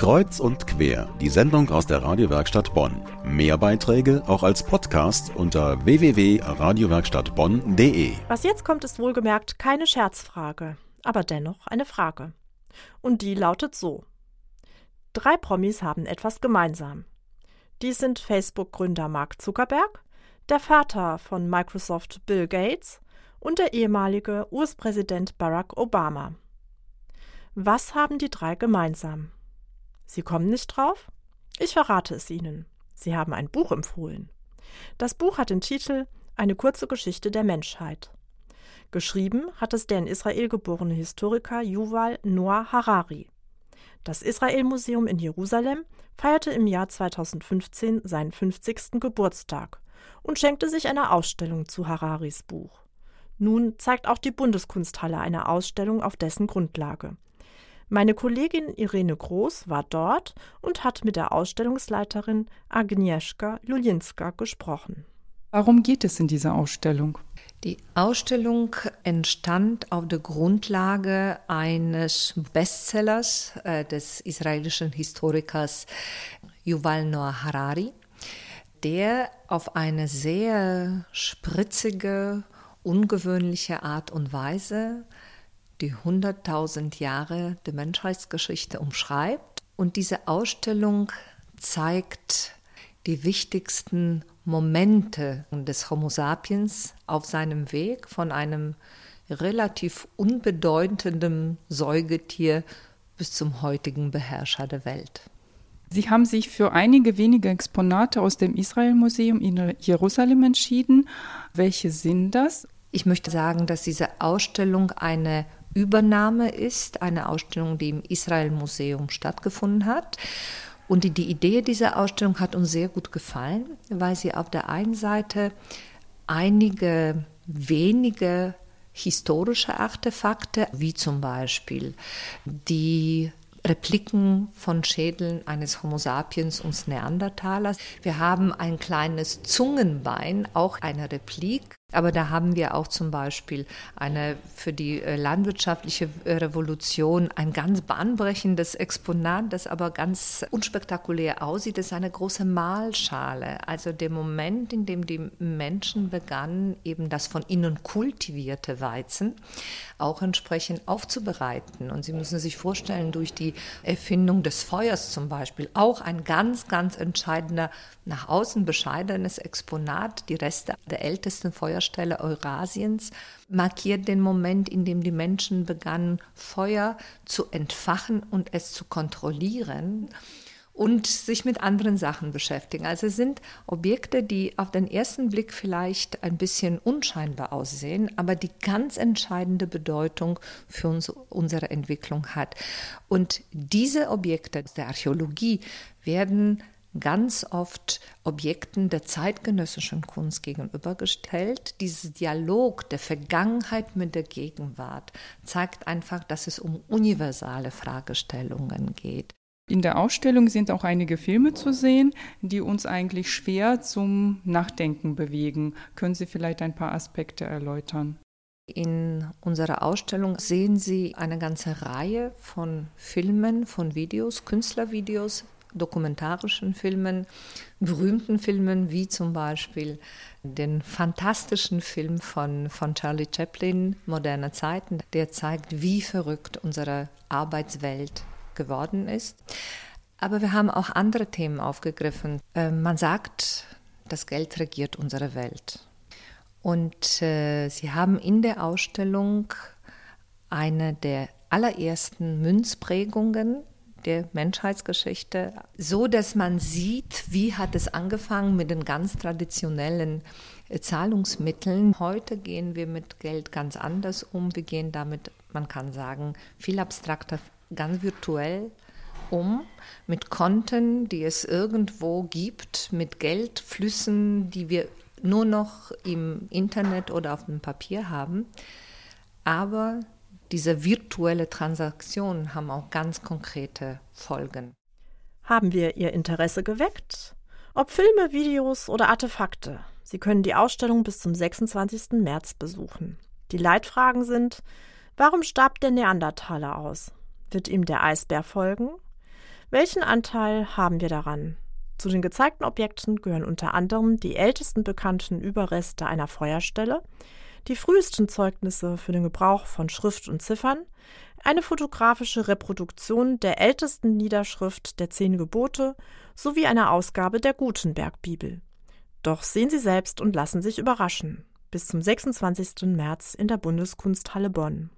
Kreuz und quer, die Sendung aus der Radiowerkstatt Bonn. Mehr Beiträge auch als Podcast unter www.radiowerkstattbonn.de. Was jetzt kommt, ist wohlgemerkt keine Scherzfrage, aber dennoch eine Frage. Und die lautet so. Drei Promis haben etwas gemeinsam. Dies sind Facebook-Gründer Mark Zuckerberg, der Vater von Microsoft Bill Gates und der ehemalige US-Präsident Barack Obama. Was haben die drei gemeinsam? Sie kommen nicht drauf? Ich verrate es Ihnen. Sie haben ein Buch empfohlen. Das Buch hat den Titel Eine kurze Geschichte der Menschheit. Geschrieben hat es der in Israel geborene Historiker Yuval Noah Harari. Das Israel-Museum in Jerusalem feierte im Jahr 2015 seinen 50. Geburtstag und schenkte sich eine Ausstellung zu Hararis Buch. Nun zeigt auch die Bundeskunsthalle eine Ausstellung auf dessen Grundlage. Meine Kollegin Irene Groß war dort und hat mit der Ausstellungsleiterin Agnieszka Julinska gesprochen. Warum geht es in dieser Ausstellung? Die Ausstellung entstand auf der Grundlage eines Bestsellers äh, des israelischen Historikers Yuval Noah Harari, der auf eine sehr spritzige, ungewöhnliche Art und Weise die 100.000 Jahre der Menschheitsgeschichte umschreibt. Und diese Ausstellung zeigt die wichtigsten Momente des Homo sapiens auf seinem Weg von einem relativ unbedeutenden Säugetier bis zum heutigen Beherrscher der Welt. Sie haben sich für einige wenige Exponate aus dem Israel-Museum in Jerusalem entschieden. Welche sind das? Ich möchte sagen, dass diese Ausstellung eine Übernahme ist, eine Ausstellung, die im Israel-Museum stattgefunden hat. Und die, die Idee dieser Ausstellung hat uns sehr gut gefallen, weil sie auf der einen Seite einige wenige historische Artefakte, wie zum Beispiel die Repliken von Schädeln eines Homo sapiens und Neandertalers. Wir haben ein kleines Zungenbein, auch eine Replik aber da haben wir auch zum Beispiel eine für die äh, landwirtschaftliche äh, Revolution ein ganz bahnbrechendes Exponat, das aber ganz unspektakulär aussieht. Das ist eine große Mahlschale. Also der Moment, in dem die Menschen begannen, eben das von ihnen kultivierte Weizen auch entsprechend aufzubereiten. Und Sie müssen sich vorstellen, durch die Erfindung des Feuers zum Beispiel, auch ein ganz, ganz entscheidender, nach außen bescheidenes Exponat, die Reste der ältesten Feuerstelle Eurasiens, markiert den Moment, in dem die Menschen begannen, Feuer zu entfachen und es zu kontrollieren und sich mit anderen Sachen beschäftigen. Also es sind Objekte, die auf den ersten Blick vielleicht ein bisschen unscheinbar aussehen, aber die ganz entscheidende Bedeutung für uns, unsere Entwicklung hat. Und diese Objekte der Archäologie werden ganz oft Objekten der zeitgenössischen Kunst gegenübergestellt. Dieses Dialog der Vergangenheit mit der Gegenwart zeigt einfach, dass es um universale Fragestellungen geht. In der Ausstellung sind auch einige Filme zu sehen, die uns eigentlich schwer zum Nachdenken bewegen. Können Sie vielleicht ein paar Aspekte erläutern? In unserer Ausstellung sehen Sie eine ganze Reihe von Filmen, von Videos, Künstlervideos, dokumentarischen Filmen, berühmten Filmen, wie zum Beispiel den fantastischen Film von, von Charlie Chaplin, Moderne Zeiten, der zeigt, wie verrückt unsere Arbeitswelt geworden ist. Aber wir haben auch andere Themen aufgegriffen. Äh, man sagt, das Geld regiert unsere Welt. Und äh, sie haben in der Ausstellung eine der allerersten Münzprägungen der Menschheitsgeschichte, so dass man sieht, wie hat es angefangen mit den ganz traditionellen äh, Zahlungsmitteln. Heute gehen wir mit Geld ganz anders um. Wir gehen damit, man kann sagen, viel abstrakter, ganz virtuell um, mit Konten, die es irgendwo gibt, mit Geldflüssen, die wir nur noch im Internet oder auf dem Papier haben. Aber diese virtuelle Transaktionen haben auch ganz konkrete Folgen. Haben wir Ihr Interesse geweckt? Ob Filme, Videos oder Artefakte? Sie können die Ausstellung bis zum 26. März besuchen. Die Leitfragen sind: Warum starb der Neandertaler aus? Wird ihm der Eisbär folgen? Welchen Anteil haben wir daran? Zu den gezeigten Objekten gehören unter anderem die ältesten bekannten Überreste einer Feuerstelle, die frühesten Zeugnisse für den Gebrauch von Schrift und Ziffern, eine fotografische Reproduktion der ältesten Niederschrift der Zehn Gebote sowie eine Ausgabe der Gutenberg-Bibel. Doch sehen Sie selbst und lassen sich überraschen. Bis zum 26. März in der Bundeskunsthalle Bonn.